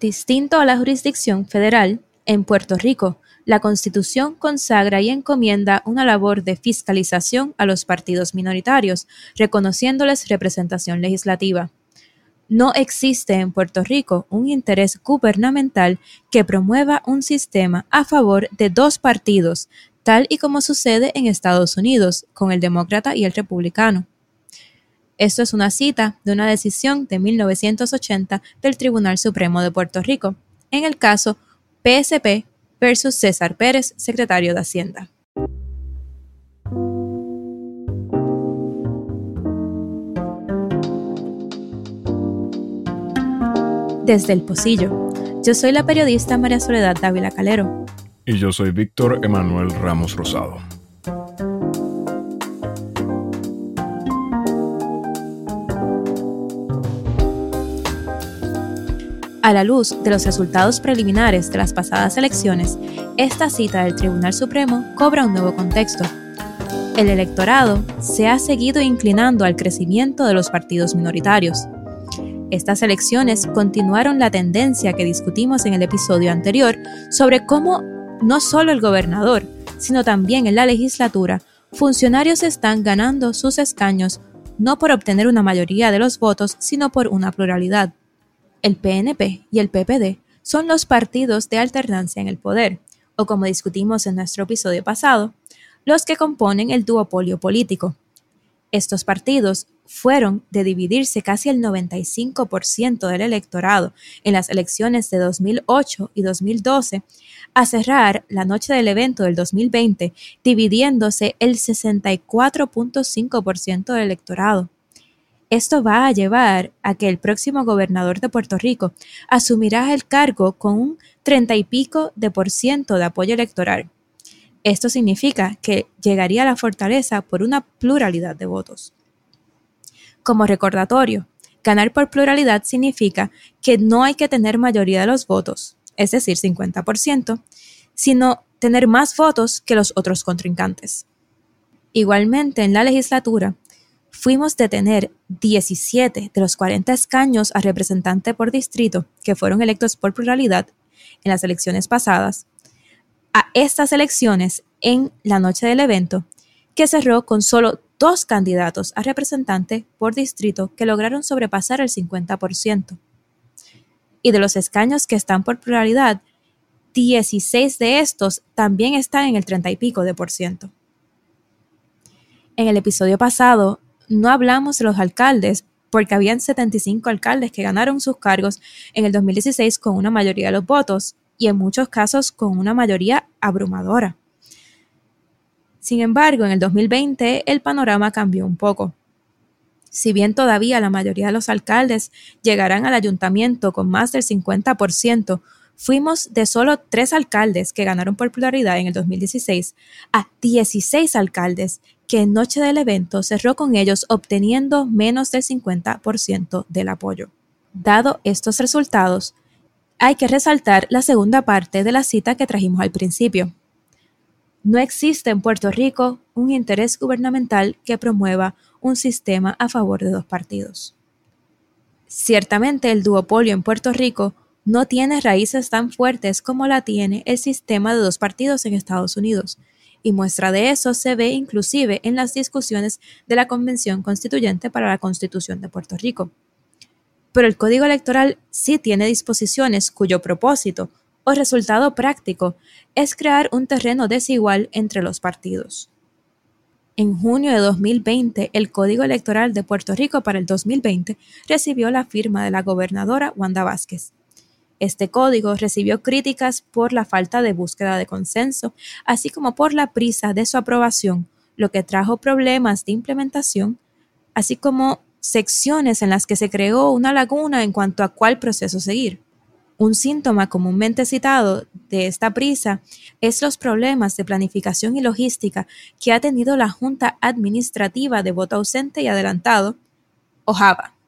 Distinto a la jurisdicción federal, en Puerto Rico, la Constitución consagra y encomienda una labor de fiscalización a los partidos minoritarios, reconociéndoles representación legislativa. No existe en Puerto Rico un interés gubernamental que promueva un sistema a favor de dos partidos, tal y como sucede en Estados Unidos con el demócrata y el republicano. Esto es una cita de una decisión de 1980 del Tribunal Supremo de Puerto Rico, en el caso PSP versus César Pérez, secretario de Hacienda. Desde el Pocillo, yo soy la periodista María Soledad Dávila Calero. Y yo soy Víctor Emanuel Ramos Rosado. A la luz de los resultados preliminares de las pasadas elecciones, esta cita del Tribunal Supremo cobra un nuevo contexto. El electorado se ha seguido inclinando al crecimiento de los partidos minoritarios. Estas elecciones continuaron la tendencia que discutimos en el episodio anterior sobre cómo no solo el gobernador, sino también en la legislatura, funcionarios están ganando sus escaños no por obtener una mayoría de los votos, sino por una pluralidad. El PNP y el PPD son los partidos de alternancia en el poder, o como discutimos en nuestro episodio pasado, los que componen el duopolio político. Estos partidos fueron de dividirse casi el 95% del electorado en las elecciones de 2008 y 2012 a cerrar la noche del evento del 2020 dividiéndose el 64.5% del electorado. Esto va a llevar a que el próximo gobernador de Puerto Rico asumirá el cargo con un 30 y pico de por ciento de apoyo electoral. Esto significa que llegaría a la fortaleza por una pluralidad de votos. Como recordatorio, ganar por pluralidad significa que no hay que tener mayoría de los votos, es decir, 50%, sino tener más votos que los otros contrincantes. Igualmente, en la legislatura, fuimos de tener 17 de los 40 escaños a representante por distrito que fueron electos por pluralidad en las elecciones pasadas, a estas elecciones en la noche del evento, que cerró con solo dos candidatos a representante por distrito que lograron sobrepasar el 50%. Y de los escaños que están por pluralidad, 16 de estos también están en el 30 y pico de por ciento. En el episodio pasado no hablamos de los alcaldes, porque habían 75 alcaldes que ganaron sus cargos en el 2016 con una mayoría de los votos y en muchos casos con una mayoría abrumadora. Sin embargo, en el 2020 el panorama cambió un poco. Si bien todavía la mayoría de los alcaldes llegarán al ayuntamiento con más del 50%, fuimos de solo tres alcaldes que ganaron popularidad en el 2016 a 16 alcaldes que en noche del evento cerró con ellos obteniendo menos del 50% del apoyo. Dado estos resultados, hay que resaltar la segunda parte de la cita que trajimos al principio. No existe en Puerto Rico un interés gubernamental que promueva un sistema a favor de dos partidos. Ciertamente el duopolio en Puerto Rico no tiene raíces tan fuertes como la tiene el sistema de dos partidos en Estados Unidos, y muestra de eso se ve inclusive en las discusiones de la Convención Constituyente para la Constitución de Puerto Rico. Pero el Código Electoral sí tiene disposiciones cuyo propósito o resultado práctico es crear un terreno desigual entre los partidos. En junio de 2020, el Código Electoral de Puerto Rico para el 2020 recibió la firma de la gobernadora Wanda Vázquez. Este código recibió críticas por la falta de búsqueda de consenso, así como por la prisa de su aprobación, lo que trajo problemas de implementación, así como secciones en las que se creó una laguna en cuanto a cuál proceso seguir. Un síntoma comúnmente citado de esta prisa es los problemas de planificación y logística que ha tenido la Junta Administrativa de Voto Ausente y Adelantado, o JAVA.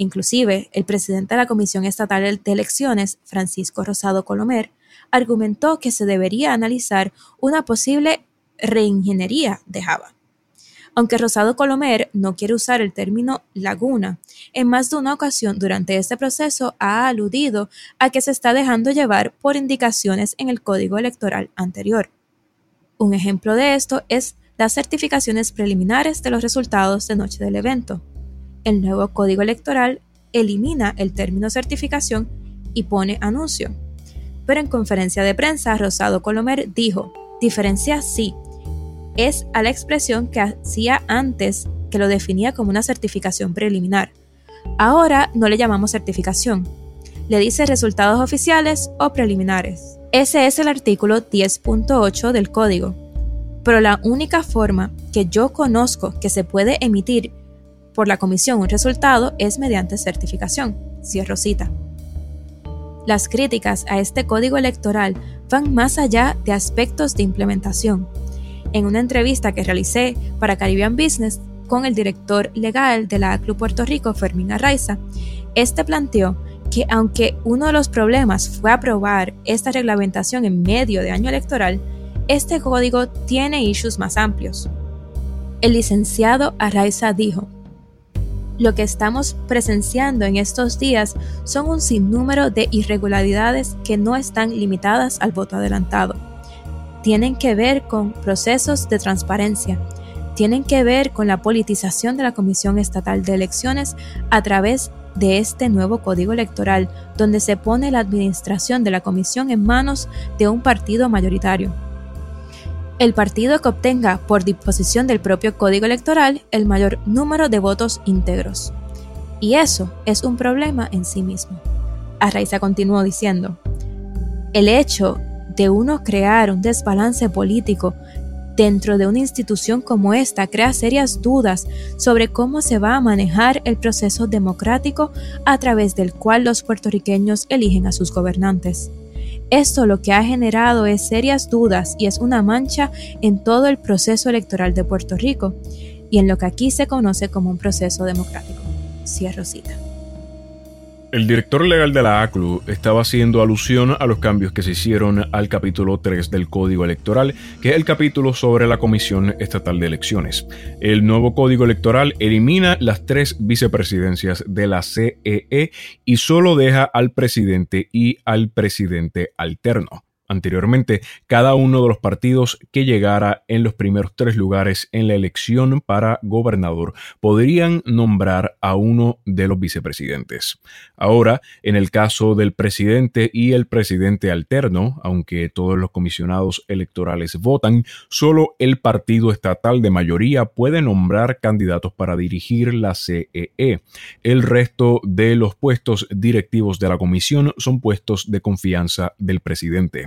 Inclusive, el presidente de la Comisión Estatal de Elecciones, Francisco Rosado Colomer, argumentó que se debería analizar una posible reingeniería de Java. Aunque Rosado Colomer no quiere usar el término laguna, en más de una ocasión durante este proceso ha aludido a que se está dejando llevar por indicaciones en el código electoral anterior. Un ejemplo de esto es las certificaciones preliminares de los resultados de noche del evento. El nuevo código electoral elimina el término certificación y pone anuncio. Pero en conferencia de prensa, Rosado Colomer dijo, diferencia sí, es a la expresión que hacía antes que lo definía como una certificación preliminar. Ahora no le llamamos certificación, le dice resultados oficiales o preliminares. Ese es el artículo 10.8 del código. Pero la única forma que yo conozco que se puede emitir por la comisión un resultado es mediante certificación. Cierro cita. Las críticas a este código electoral van más allá de aspectos de implementación. En una entrevista que realicé para Caribbean Business con el director legal de la ACLU Puerto Rico, Fermín Arraiza, este planteó que aunque uno de los problemas fue aprobar esta reglamentación en medio de año electoral, este código tiene issues más amplios. El licenciado Arraiza dijo, lo que estamos presenciando en estos días son un sinnúmero de irregularidades que no están limitadas al voto adelantado. Tienen que ver con procesos de transparencia, tienen que ver con la politización de la Comisión Estatal de Elecciones a través de este nuevo código electoral, donde se pone la administración de la comisión en manos de un partido mayoritario el partido que obtenga, por disposición del propio código electoral, el mayor número de votos íntegros. Y eso es un problema en sí mismo. Arraiza continuó diciendo, el hecho de uno crear un desbalance político dentro de una institución como esta crea serias dudas sobre cómo se va a manejar el proceso democrático a través del cual los puertorriqueños eligen a sus gobernantes. Esto lo que ha generado es serias dudas y es una mancha en todo el proceso electoral de Puerto Rico y en lo que aquí se conoce como un proceso democrático. Cierro cita. El director legal de la ACLU estaba haciendo alusión a los cambios que se hicieron al capítulo 3 del Código Electoral, que es el capítulo sobre la Comisión Estatal de Elecciones. El nuevo Código Electoral elimina las tres vicepresidencias de la CEE e y solo deja al presidente y al presidente alterno. Anteriormente, cada uno de los partidos que llegara en los primeros tres lugares en la elección para gobernador podrían nombrar a uno de los vicepresidentes. Ahora, en el caso del presidente y el presidente alterno, aunque todos los comisionados electorales votan, solo el partido estatal de mayoría puede nombrar candidatos para dirigir la CEE. E. El resto de los puestos directivos de la comisión son puestos de confianza del presidente.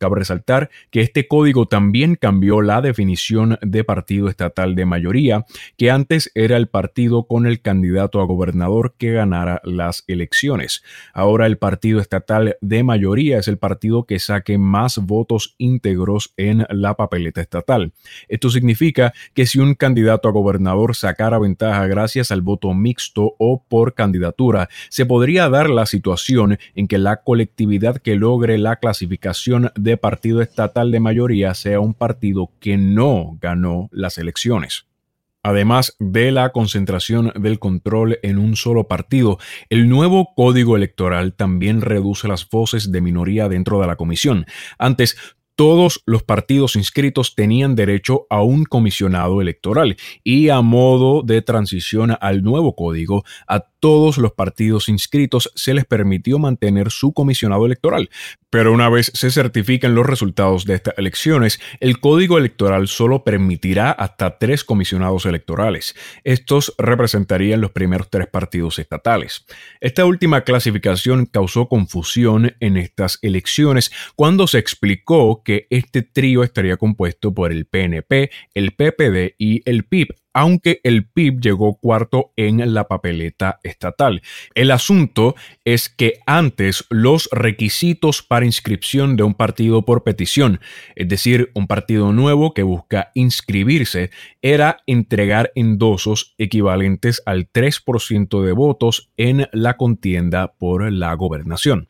Cabe resaltar que este código también cambió la definición de partido estatal de mayoría, que antes era el partido con el candidato a gobernador que ganara las elecciones. Ahora el partido estatal de mayoría es el partido que saque más votos íntegros en la papeleta estatal. Esto significa que si un candidato a gobernador sacara ventaja gracias al voto mixto o por candidatura, se podría dar la situación en que la colectividad que logre la clasificación de partido estatal de mayoría sea un partido que no ganó las elecciones. Además de la concentración del control en un solo partido, el nuevo código electoral también reduce las voces de minoría dentro de la comisión. Antes, todos los partidos inscritos tenían derecho a un comisionado electoral y a modo de transición al nuevo código, a todos los partidos inscritos se les permitió mantener su comisionado electoral. Pero una vez se certifiquen los resultados de estas elecciones, el código electoral solo permitirá hasta tres comisionados electorales. Estos representarían los primeros tres partidos estatales. Esta última clasificación causó confusión en estas elecciones cuando se explicó que este trío estaría compuesto por el PNP, el PPD y el PIB, aunque el PIB llegó cuarto en la papeleta estatal. El asunto es que antes los requisitos para inscripción de un partido por petición, es decir, un partido nuevo que busca inscribirse, era entregar endosos equivalentes al 3% de votos en la contienda por la gobernación.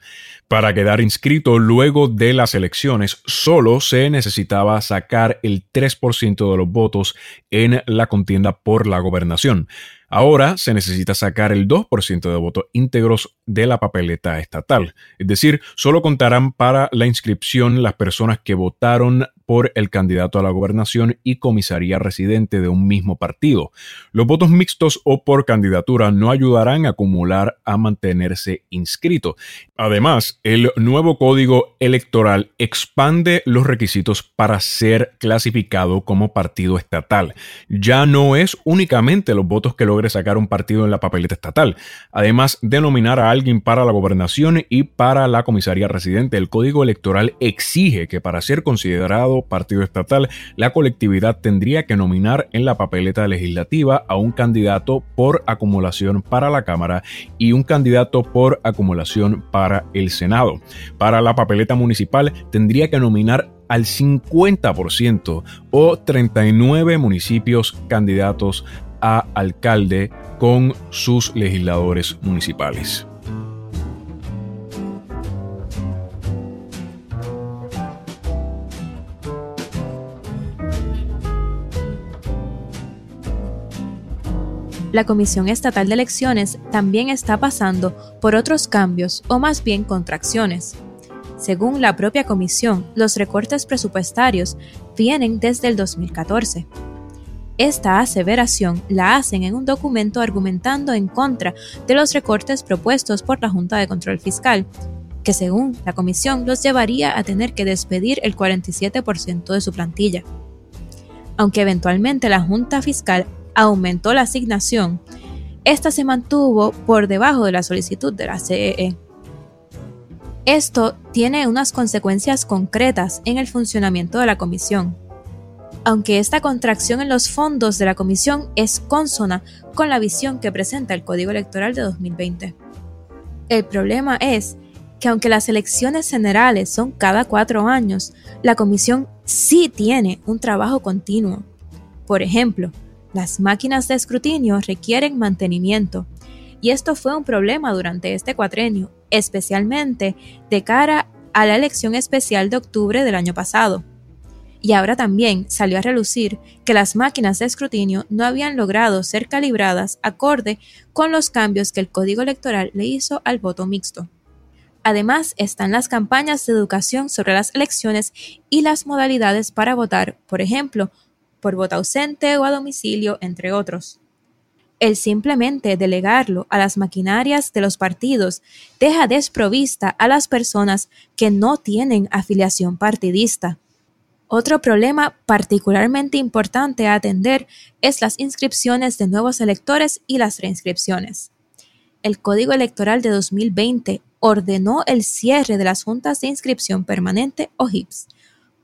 Para quedar inscrito luego de las elecciones, solo se necesitaba sacar el 3% de los votos en la contienda por la gobernación. Ahora se necesita sacar el 2% de votos íntegros de la papeleta estatal, es decir, solo contarán para la inscripción las personas que votaron por el candidato a la gobernación y comisaría residente de un mismo partido. Los votos mixtos o por candidatura no ayudarán a acumular a mantenerse inscrito. Además, el nuevo código electoral expande los requisitos para ser clasificado como partido estatal. Ya no es únicamente los votos que sacar un partido en la papeleta estatal. Además de nominar a alguien para la gobernación y para la comisaría residente, el código electoral exige que para ser considerado partido estatal, la colectividad tendría que nominar en la papeleta legislativa a un candidato por acumulación para la Cámara y un candidato por acumulación para el Senado. Para la papeleta municipal tendría que nominar al 50% o 39 municipios candidatos a alcalde con sus legisladores municipales. la Comisión Estatal de Elecciones también está pasando por otros cambios o más bien contracciones. Según la propia comisión, los recortes presupuestarios vienen desde el 2014. Esta aseveración la hacen en un documento argumentando en contra de los recortes propuestos por la Junta de Control Fiscal, que según la comisión los llevaría a tener que despedir el 47% de su plantilla. Aunque eventualmente la Junta Fiscal aumentó la asignación, esta se mantuvo por debajo de la solicitud de la CEE. E. Esto tiene unas consecuencias concretas en el funcionamiento de la comisión. Aunque esta contracción en los fondos de la comisión es consona con la visión que presenta el Código Electoral de 2020. El problema es que aunque las elecciones generales son cada cuatro años, la comisión sí tiene un trabajo continuo. Por ejemplo, las máquinas de escrutinio requieren mantenimiento, y esto fue un problema durante este cuatrenio, especialmente de cara a la elección especial de octubre del año pasado. Y ahora también salió a relucir que las máquinas de escrutinio no habían logrado ser calibradas acorde con los cambios que el Código Electoral le hizo al voto mixto. Además están las campañas de educación sobre las elecciones y las modalidades para votar, por ejemplo, por voto ausente o a domicilio, entre otros. El simplemente delegarlo a las maquinarias de los partidos deja desprovista a las personas que no tienen afiliación partidista. Otro problema particularmente importante a atender es las inscripciones de nuevos electores y las reinscripciones. El Código Electoral de 2020 ordenó el cierre de las juntas de inscripción permanente o HIPS,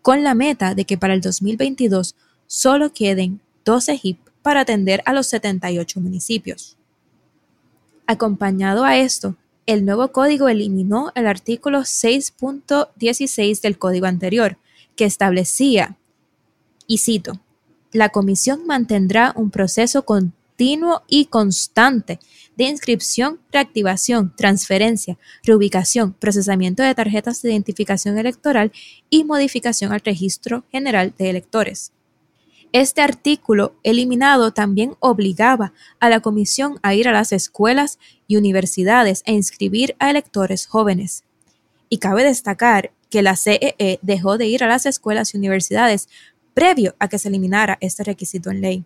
con la meta de que para el 2022 solo queden 12 HIP para atender a los 78 municipios. Acompañado a esto, el nuevo código eliminó el artículo 6.16 del código anterior, que establecía, y cito, la comisión mantendrá un proceso continuo y constante de inscripción, reactivación, transferencia, reubicación, procesamiento de tarjetas de identificación electoral y modificación al registro general de electores. Este artículo eliminado también obligaba a la comisión a ir a las escuelas y universidades e inscribir a electores jóvenes. Y cabe destacar que la CEE e dejó de ir a las escuelas y universidades previo a que se eliminara este requisito en ley.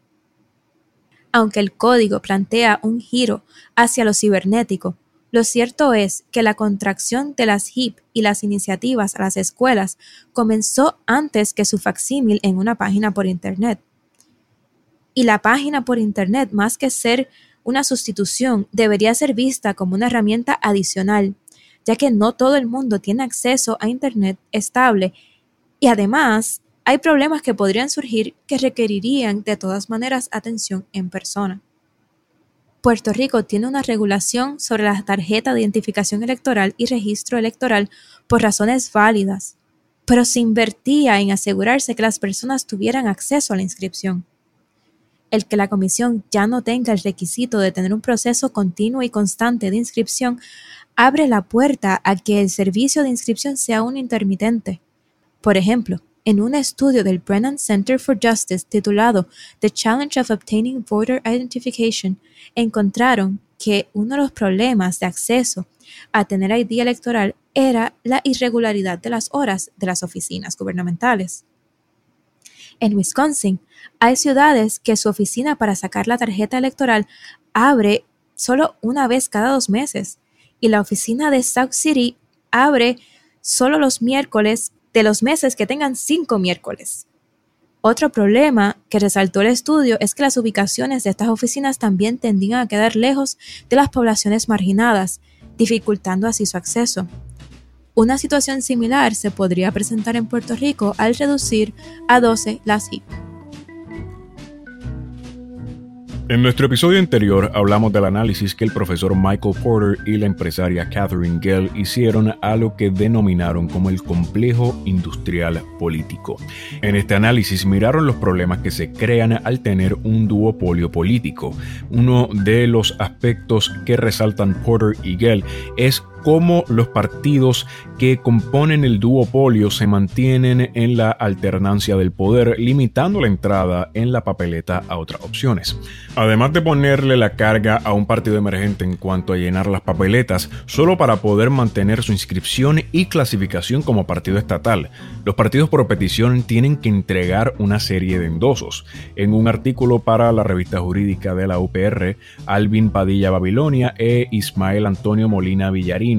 Aunque el código plantea un giro hacia lo cibernético, lo cierto es que la contracción de las HIP y las iniciativas a las escuelas comenzó antes que su facsímil en una página por Internet. Y la página por Internet, más que ser una sustitución, debería ser vista como una herramienta adicional, ya que no todo el mundo tiene acceso a Internet estable y además hay problemas que podrían surgir que requerirían de todas maneras atención en persona. Puerto Rico tiene una regulación sobre la tarjeta de identificación electoral y registro electoral por razones válidas, pero se invertía en asegurarse que las personas tuvieran acceso a la inscripción. El que la comisión ya no tenga el requisito de tener un proceso continuo y constante de inscripción abre la puerta a que el servicio de inscripción sea un intermitente. Por ejemplo, en un estudio del Brennan Center for Justice titulado The Challenge of Obtaining Voter Identification, encontraron que uno de los problemas de acceso a tener ID electoral era la irregularidad de las horas de las oficinas gubernamentales. En Wisconsin, hay ciudades que su oficina para sacar la tarjeta electoral abre solo una vez cada dos meses y la oficina de South City abre solo los miércoles de los meses que tengan cinco miércoles. Otro problema que resaltó el estudio es que las ubicaciones de estas oficinas también tendían a quedar lejos de las poblaciones marginadas, dificultando así su acceso. Una situación similar se podría presentar en Puerto Rico al reducir a 12 las HIP. En nuestro episodio anterior hablamos del análisis que el profesor Michael Porter y la empresaria Catherine Gell hicieron a lo que denominaron como el complejo industrial político. En este análisis miraron los problemas que se crean al tener un duopolio político. Uno de los aspectos que resaltan Porter y Gell es cómo los partidos que componen el duopolio se mantienen en la alternancia del poder, limitando la entrada en la papeleta a otras opciones. Además de ponerle la carga a un partido emergente en cuanto a llenar las papeletas, solo para poder mantener su inscripción y clasificación como partido estatal, los partidos por petición tienen que entregar una serie de endosos. En un artículo para la revista jurídica de la UPR, Alvin Padilla Babilonia e Ismael Antonio Molina Villarín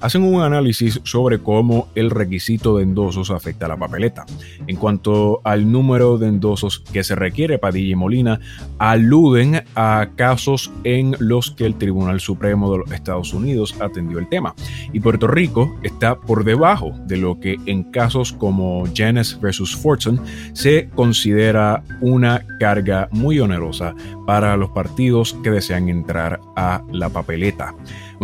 hacen un análisis sobre cómo el requisito de endosos afecta a la papeleta. En cuanto al número de endosos que se requiere, Padilla y Molina aluden a casos en los que el Tribunal Supremo de los Estados Unidos atendió el tema. Y Puerto Rico está por debajo de lo que en casos como Janus versus Fortune se considera una carga muy onerosa para los partidos que desean entrar a la papeleta.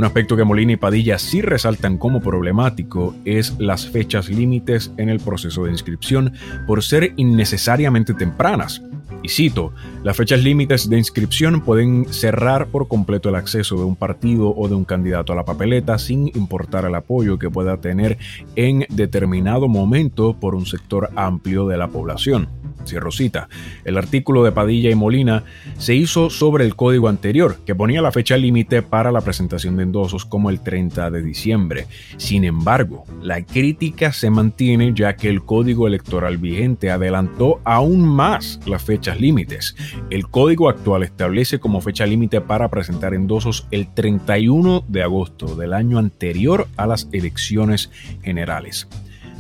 Un aspecto que Molina y Padilla sí resaltan como problemático es las fechas límites en el proceso de inscripción por ser innecesariamente tempranas. Y cito, las fechas límites de inscripción pueden cerrar por completo el acceso de un partido o de un candidato a la papeleta sin importar el apoyo que pueda tener en determinado momento por un sector amplio de la población. Cierro cita. El artículo de Padilla y Molina se hizo sobre el código anterior, que ponía la fecha límite para la presentación de endosos como el 30 de diciembre. Sin embargo, la crítica se mantiene ya que el código electoral vigente adelantó aún más las fechas límites. El código actual establece como fecha límite para presentar endosos el 31 de agosto del año anterior a las elecciones generales.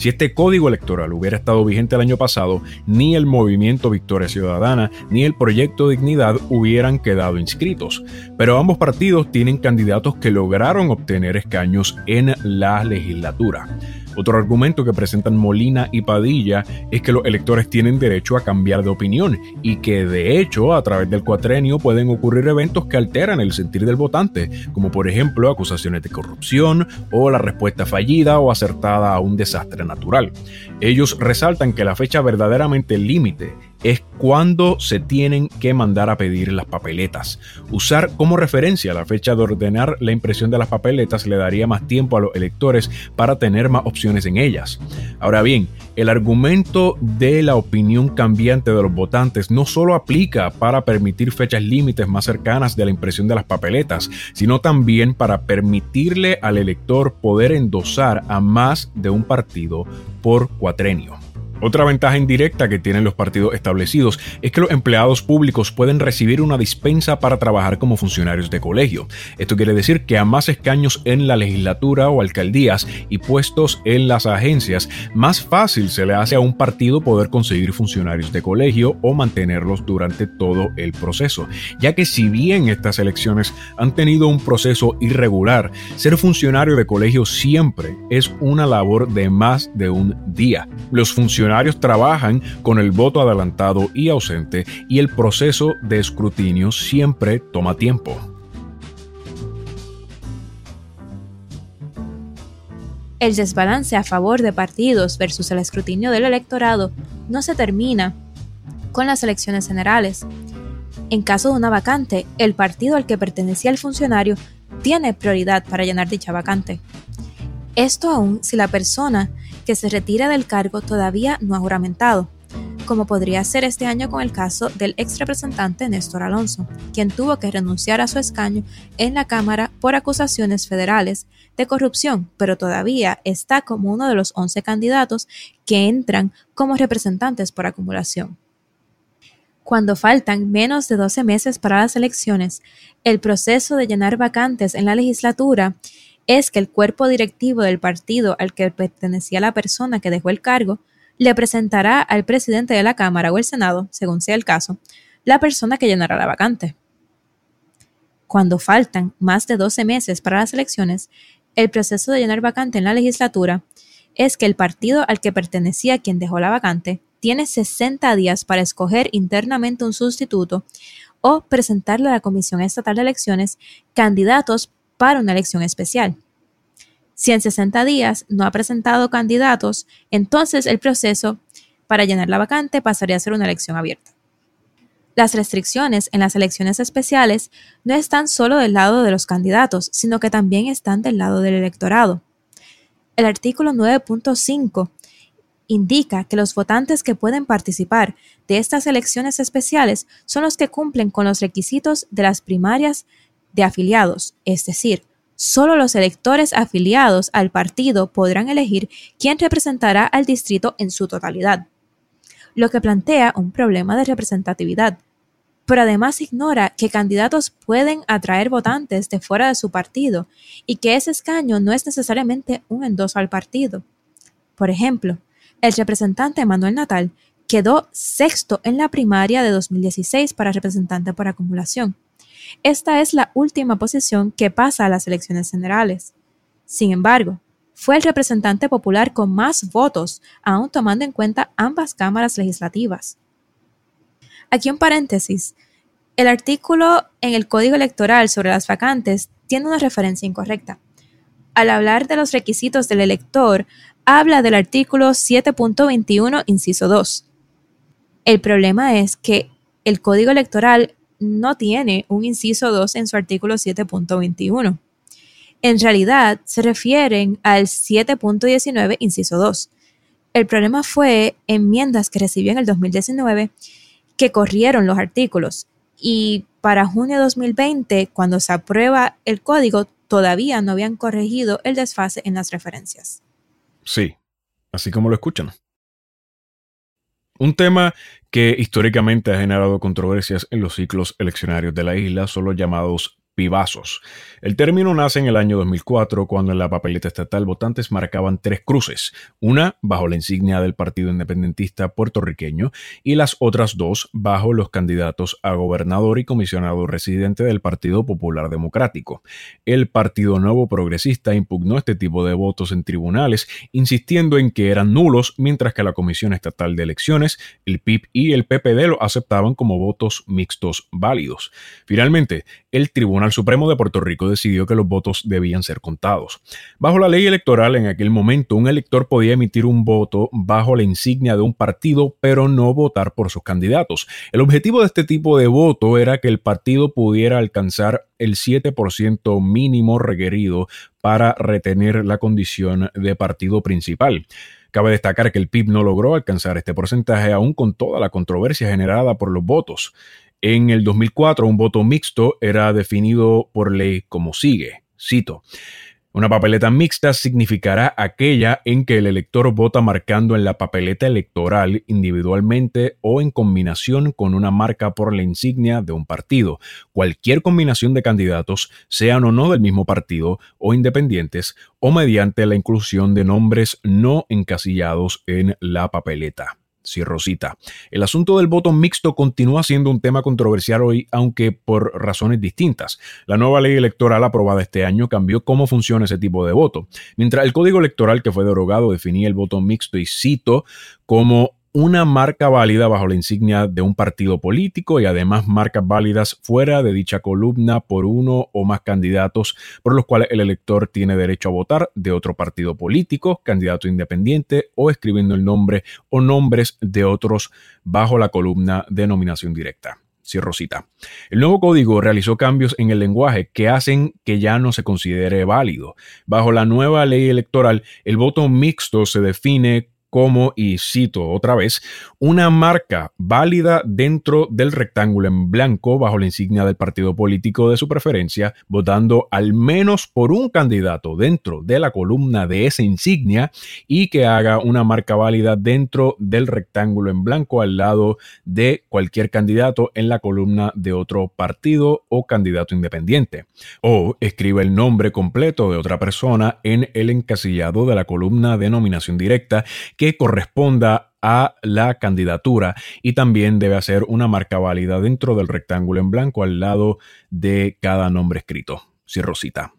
Si este código electoral hubiera estado vigente el año pasado, ni el movimiento Victoria Ciudadana ni el proyecto Dignidad hubieran quedado inscritos. Pero ambos partidos tienen candidatos que lograron obtener escaños en la legislatura. Otro argumento que presentan Molina y Padilla es que los electores tienen derecho a cambiar de opinión y que de hecho a través del cuatrenio pueden ocurrir eventos que alteran el sentir del votante, como por ejemplo acusaciones de corrupción o la respuesta fallida o acertada a un desastre natural. Ellos resaltan que la fecha verdaderamente límite es cuando se tienen que mandar a pedir las papeletas. Usar como referencia la fecha de ordenar la impresión de las papeletas le daría más tiempo a los electores para tener más opciones en ellas. Ahora bien, el argumento de la opinión cambiante de los votantes no solo aplica para permitir fechas límites más cercanas de la impresión de las papeletas, sino también para permitirle al elector poder endosar a más de un partido por cuatrenio. Otra ventaja indirecta que tienen los partidos establecidos es que los empleados públicos pueden recibir una dispensa para trabajar como funcionarios de colegio. Esto quiere decir que a más escaños en la legislatura o alcaldías y puestos en las agencias, más fácil se le hace a un partido poder conseguir funcionarios de colegio o mantenerlos durante todo el proceso, ya que si bien estas elecciones han tenido un proceso irregular, ser funcionario de colegio siempre es una labor de más de un día. Los funcionarios trabajan con el voto adelantado y ausente y el proceso de escrutinio siempre toma tiempo. El desbalance a favor de partidos versus el escrutinio del electorado no se termina con las elecciones generales. En caso de una vacante, el partido al que pertenecía el funcionario tiene prioridad para llenar dicha vacante. Esto aún si la persona que se retira del cargo todavía no ha juramentado, como podría ser este año con el caso del ex representante Néstor Alonso, quien tuvo que renunciar a su escaño en la Cámara por acusaciones federales de corrupción, pero todavía está como uno de los 11 candidatos que entran como representantes por acumulación. Cuando faltan menos de 12 meses para las elecciones, el proceso de llenar vacantes en la legislatura es que el cuerpo directivo del partido al que pertenecía la persona que dejó el cargo le presentará al presidente de la Cámara o el Senado, según sea el caso, la persona que llenará la vacante. Cuando faltan más de 12 meses para las elecciones, el proceso de llenar vacante en la legislatura es que el partido al que pertenecía quien dejó la vacante tiene 60 días para escoger internamente un sustituto o presentarle a la Comisión Estatal de Elecciones candidatos para una elección especial. Si en 60 días no ha presentado candidatos, entonces el proceso para llenar la vacante pasaría a ser una elección abierta. Las restricciones en las elecciones especiales no están solo del lado de los candidatos, sino que también están del lado del electorado. El artículo 9.5 indica que los votantes que pueden participar de estas elecciones especiales son los que cumplen con los requisitos de las primarias de afiliados, es decir, Solo los electores afiliados al partido podrán elegir quién representará al distrito en su totalidad, lo que plantea un problema de representatividad. Pero además ignora que candidatos pueden atraer votantes de fuera de su partido y que ese escaño no es necesariamente un endoso al partido. Por ejemplo, el representante Manuel Natal quedó sexto en la primaria de 2016 para representante por acumulación esta es la última posición que pasa a las elecciones generales. Sin embargo, fue el representante popular con más votos, aún tomando en cuenta ambas cámaras legislativas. Aquí un paréntesis. El artículo en el Código Electoral sobre las vacantes tiene una referencia incorrecta. Al hablar de los requisitos del elector, habla del artículo 7.21, inciso 2. El problema es que el Código Electoral no tiene un inciso 2 en su artículo 7.21. En realidad, se refieren al 7.19, inciso 2. El problema fue enmiendas que recibió en el 2019 que corrieron los artículos y para junio de 2020, cuando se aprueba el código, todavía no habían corregido el desfase en las referencias. Sí, así como lo escuchan. Un tema que históricamente ha generado controversias en los ciclos eleccionarios de la isla son los llamados pibazos. El término nace en el año 2004 cuando en la papeleta estatal votantes marcaban tres cruces, una bajo la insignia del Partido Independentista puertorriqueño y las otras dos bajo los candidatos a gobernador y comisionado residente del Partido Popular Democrático. El Partido Nuevo Progresista impugnó este tipo de votos en tribunales, insistiendo en que eran nulos, mientras que la Comisión Estatal de Elecciones, el PIB y el PPD lo aceptaban como votos mixtos válidos. Finalmente, el Tribunal Supremo de Puerto Rico decidió que los votos debían ser contados. Bajo la ley electoral en aquel momento, un elector podía emitir un voto bajo la insignia de un partido, pero no votar por sus candidatos. El objetivo de este tipo de voto era que el partido pudiera alcanzar el 7% mínimo requerido para retener la condición de partido principal. Cabe destacar que el PIB no logró alcanzar este porcentaje aún con toda la controversia generada por los votos. En el 2004, un voto mixto era definido por ley como sigue, cito, una papeleta mixta significará aquella en que el elector vota marcando en la papeleta electoral individualmente o en combinación con una marca por la insignia de un partido. Cualquier combinación de candidatos, sean o no del mismo partido o independientes, o mediante la inclusión de nombres no encasillados en la papeleta. Sí, Rosita. El asunto del voto mixto continúa siendo un tema controversial hoy, aunque por razones distintas. La nueva ley electoral aprobada este año cambió cómo funciona ese tipo de voto. Mientras el código electoral que fue derogado definía el voto mixto y cito como una marca válida bajo la insignia de un partido político y además marcas válidas fuera de dicha columna por uno o más candidatos por los cuales el elector tiene derecho a votar de otro partido político, candidato independiente o escribiendo el nombre o nombres de otros bajo la columna de nominación directa. Cierro cita. El nuevo código realizó cambios en el lenguaje que hacen que ya no se considere válido. Bajo la nueva ley electoral, el voto mixto se define como, y cito otra vez, una marca válida dentro del rectángulo en blanco bajo la insignia del partido político de su preferencia, votando al menos por un candidato dentro de la columna de esa insignia y que haga una marca válida dentro del rectángulo en blanco al lado de cualquier candidato en la columna de otro partido o candidato independiente. O escribe el nombre completo de otra persona en el encasillado de la columna de nominación directa que corresponda a la candidatura y también debe hacer una marca válida dentro del rectángulo en blanco al lado de cada nombre escrito. Cierro cita.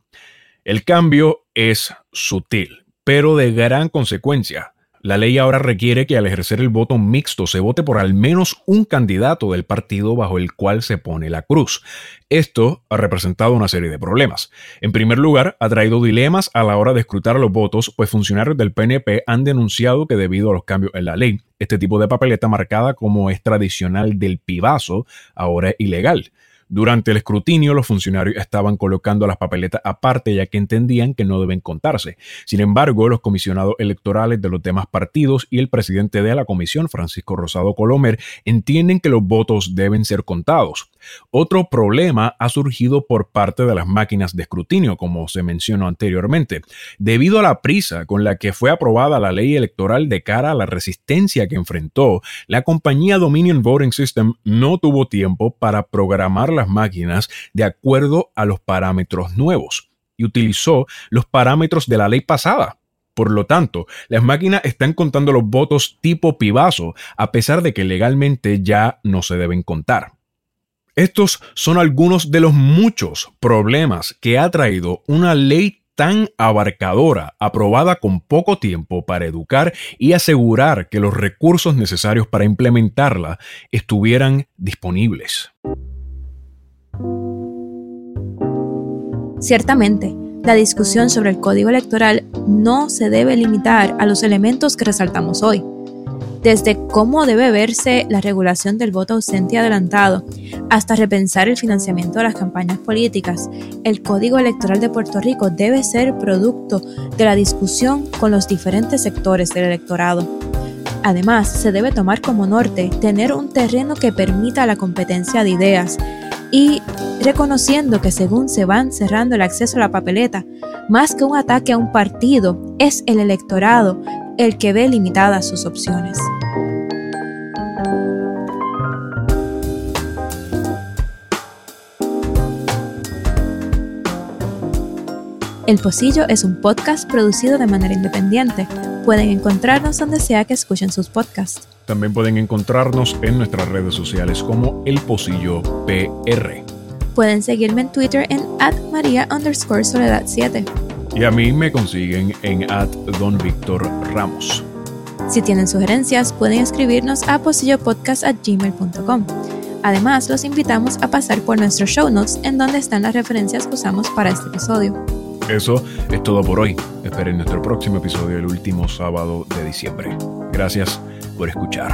El cambio es sutil, pero de gran consecuencia. La ley ahora requiere que al ejercer el voto mixto se vote por al menos un candidato del partido bajo el cual se pone la cruz. Esto ha representado una serie de problemas. En primer lugar, ha traído dilemas a la hora de escrutar los votos, pues funcionarios del PNP han denunciado que debido a los cambios en la ley, este tipo de papeleta marcada como es tradicional del pibazo ahora es ilegal. Durante el escrutinio, los funcionarios estaban colocando las papeletas aparte ya que entendían que no deben contarse. Sin embargo, los comisionados electorales de los demás partidos y el presidente de la comisión, Francisco Rosado Colomer, entienden que los votos deben ser contados. Otro problema ha surgido por parte de las máquinas de escrutinio, como se mencionó anteriormente. Debido a la prisa con la que fue aprobada la ley electoral de cara a la resistencia que enfrentó, la compañía Dominion Voting System no tuvo tiempo para programar la máquinas de acuerdo a los parámetros nuevos y utilizó los parámetros de la ley pasada. Por lo tanto, las máquinas están contando los votos tipo pibazo, a pesar de que legalmente ya no se deben contar. Estos son algunos de los muchos problemas que ha traído una ley tan abarcadora, aprobada con poco tiempo para educar y asegurar que los recursos necesarios para implementarla estuvieran disponibles. Ciertamente, la discusión sobre el código electoral no se debe limitar a los elementos que resaltamos hoy. Desde cómo debe verse la regulación del voto ausente y adelantado, hasta repensar el financiamiento de las campañas políticas, el Código Electoral de Puerto Rico debe ser producto de la discusión con los diferentes sectores del electorado. Además, se debe tomar como norte tener un terreno que permita la competencia de ideas, y reconociendo que según se van cerrando el acceso a la papeleta, más que un ataque a un partido, es el electorado el que ve limitadas sus opciones. El Pocillo es un podcast producido de manera independiente. Pueden encontrarnos donde sea que escuchen sus podcasts. También pueden encontrarnos en nuestras redes sociales como El Pocillo PR. Pueden seguirme en Twitter en @maria underscore soledad 7. Y a mí me consiguen en Don Víctor Ramos. Si tienen sugerencias, pueden escribirnos a pocillopodcast.gmail.com. Además, los invitamos a pasar por nuestros show notes en donde están las referencias que usamos para este episodio. Eso es todo por hoy. Esperen nuestro próximo episodio el último sábado de diciembre. Gracias por escuchar.